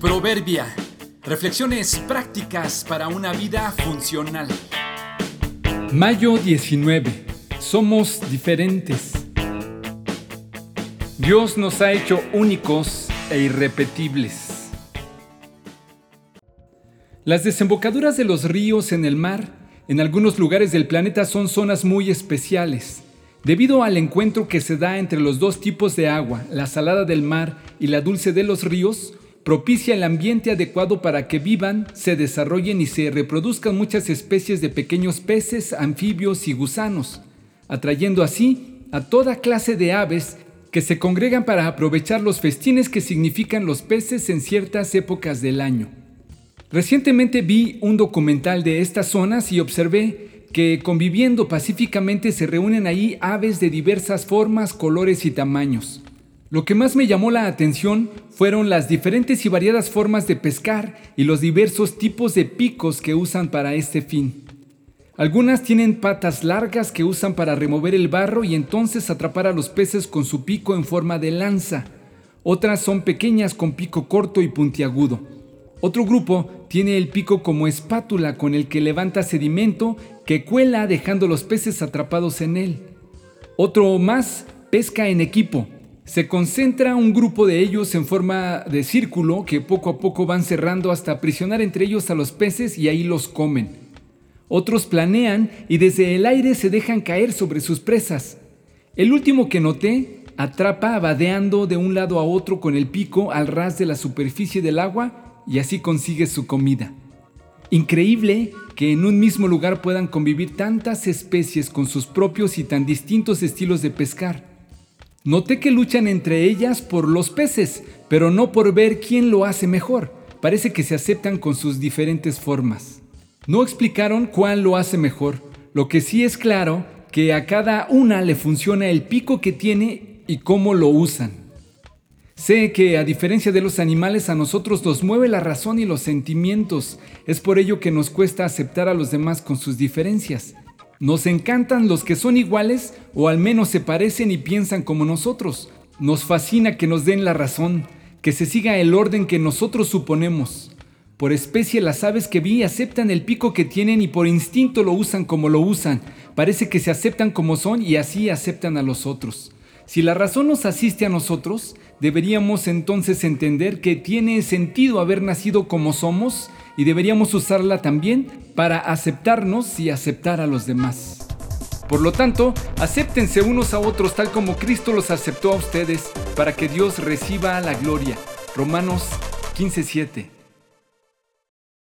Proverbia. Reflexiones prácticas para una vida funcional. Mayo 19. Somos diferentes. Dios nos ha hecho únicos e irrepetibles. Las desembocaduras de los ríos en el mar en algunos lugares del planeta son zonas muy especiales. Debido al encuentro que se da entre los dos tipos de agua, la salada del mar y la dulce de los ríos, propicia el ambiente adecuado para que vivan, se desarrollen y se reproduzcan muchas especies de pequeños peces, anfibios y gusanos, atrayendo así a toda clase de aves que se congregan para aprovechar los festines que significan los peces en ciertas épocas del año. Recientemente vi un documental de estas zonas y observé que conviviendo pacíficamente se reúnen ahí aves de diversas formas, colores y tamaños. Lo que más me llamó la atención fueron las diferentes y variadas formas de pescar y los diversos tipos de picos que usan para este fin. Algunas tienen patas largas que usan para remover el barro y entonces atrapar a los peces con su pico en forma de lanza. Otras son pequeñas con pico corto y puntiagudo. Otro grupo tiene el pico como espátula con el que levanta sedimento que cuela dejando los peces atrapados en él. Otro más pesca en equipo se concentra un grupo de ellos en forma de círculo que poco a poco van cerrando hasta aprisionar entre ellos a los peces y ahí los comen. Otros planean y desde el aire se dejan caer sobre sus presas. El último que noté atrapa vadeando de un lado a otro con el pico al ras de la superficie del agua y así consigue su comida. Increíble que en un mismo lugar puedan convivir tantas especies con sus propios y tan distintos estilos de pescar. Noté que luchan entre ellas por los peces, pero no por ver quién lo hace mejor. Parece que se aceptan con sus diferentes formas. No explicaron cuál lo hace mejor. Lo que sí es claro que a cada una le funciona el pico que tiene y cómo lo usan. Sé que a diferencia de los animales a nosotros nos mueve la razón y los sentimientos. Es por ello que nos cuesta aceptar a los demás con sus diferencias. Nos encantan los que son iguales o al menos se parecen y piensan como nosotros. Nos fascina que nos den la razón, que se siga el orden que nosotros suponemos. Por especie las aves que vi aceptan el pico que tienen y por instinto lo usan como lo usan. Parece que se aceptan como son y así aceptan a los otros. Si la razón nos asiste a nosotros, deberíamos entonces entender que tiene sentido haber nacido como somos y deberíamos usarla también para aceptarnos y aceptar a los demás. Por lo tanto, acéptense unos a otros tal como Cristo los aceptó a ustedes para que Dios reciba la gloria. Romanos 15:7